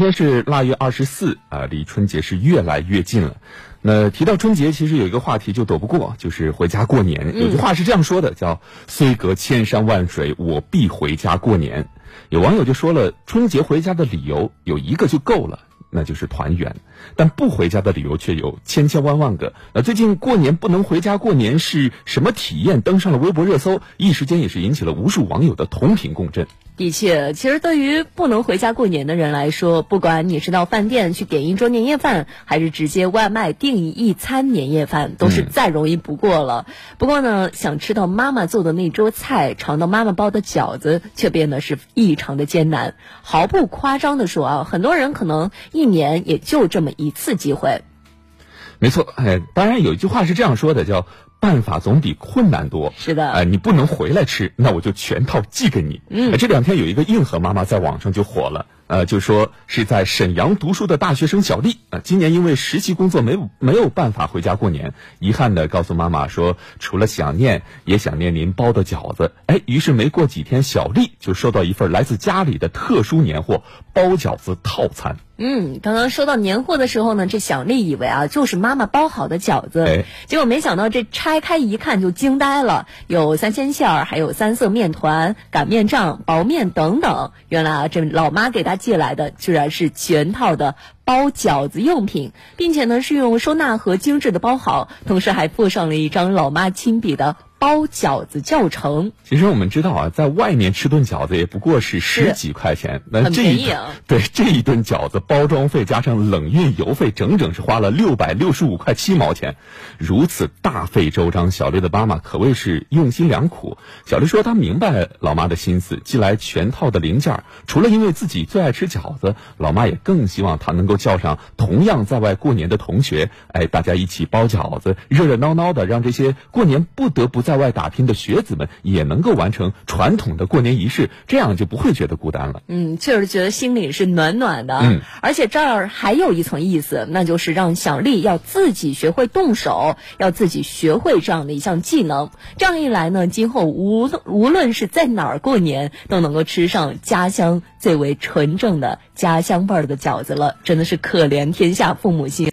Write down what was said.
今天是腊月二十四啊，离春节是越来越近了。那提到春节，其实有一个话题就躲不过，就是回家过年。有句话是这样说的，叫“虽隔千山万水，我必回家过年”。有网友就说了，春节回家的理由有一个就够了。那就是团圆，但不回家的理由却有千千万万个。那最近过年不能回家过年是什么体验？登上了微博热搜，一时间也是引起了无数网友的同频共振。的确，其实对于不能回家过年的人来说，不管你是到饭店去点一桌年夜饭，还是直接外卖订一餐年夜饭，都是再容易不过了。不过呢，想吃到妈妈做的那桌菜，尝到妈妈包的饺子，却变得是异常的艰难。毫不夸张的说啊，很多人可能一年也就这么一次机会。没错，哎，当然有一句话是这样说的，叫。办法总比困难多。是的，哎，你不能回来吃，那我就全套寄给你。嗯，这两天有一个硬核妈妈在网上就火了，呃，就说是在沈阳读书的大学生小丽啊，今年因为实习工作没没有办法回家过年，遗憾的告诉妈妈说，除了想念，也想念您包的饺子。哎，于是没过几天，小丽就收到一份来自家里的特殊年货——包饺子套餐。嗯，刚刚收到年货的时候呢，这小丽以为啊，就是妈妈包好的饺子，结果没想到这拆开一看就惊呆了，有三鲜馅儿，还有三色面团、擀面杖、薄面等等。原来啊，这老妈给她寄来的居然是全套的包饺子用品，并且呢是用收纳盒精致的包好，同时还附上了一张老妈亲笔的。包饺子教程。其实我们知道啊，在外面吃顿饺子也不过是十几块钱，那这一 对这一顿饺子包装费加上冷运邮费，整整是花了六百六十五块七毛钱。如此大费周章，小丽的妈妈可谓是用心良苦。小丽说，她明白老妈的心思，寄来全套的零件，除了因为自己最爱吃饺子，老妈也更希望她能够叫上同样在外过年的同学，哎，大家一起包饺子，热热闹闹的，让这些过年不得不在。在外打拼的学子们也能够完成传统的过年仪式，这样就不会觉得孤单了。嗯，确实觉得心里是暖暖的。嗯，而且这儿还有一层意思，那就是让小丽要自己学会动手，要自己学会这样的一项技能。这样一来呢，今后无无论是在哪儿过年，都能够吃上家乡最为纯正的家乡味儿的饺子了。真的是可怜天下父母心。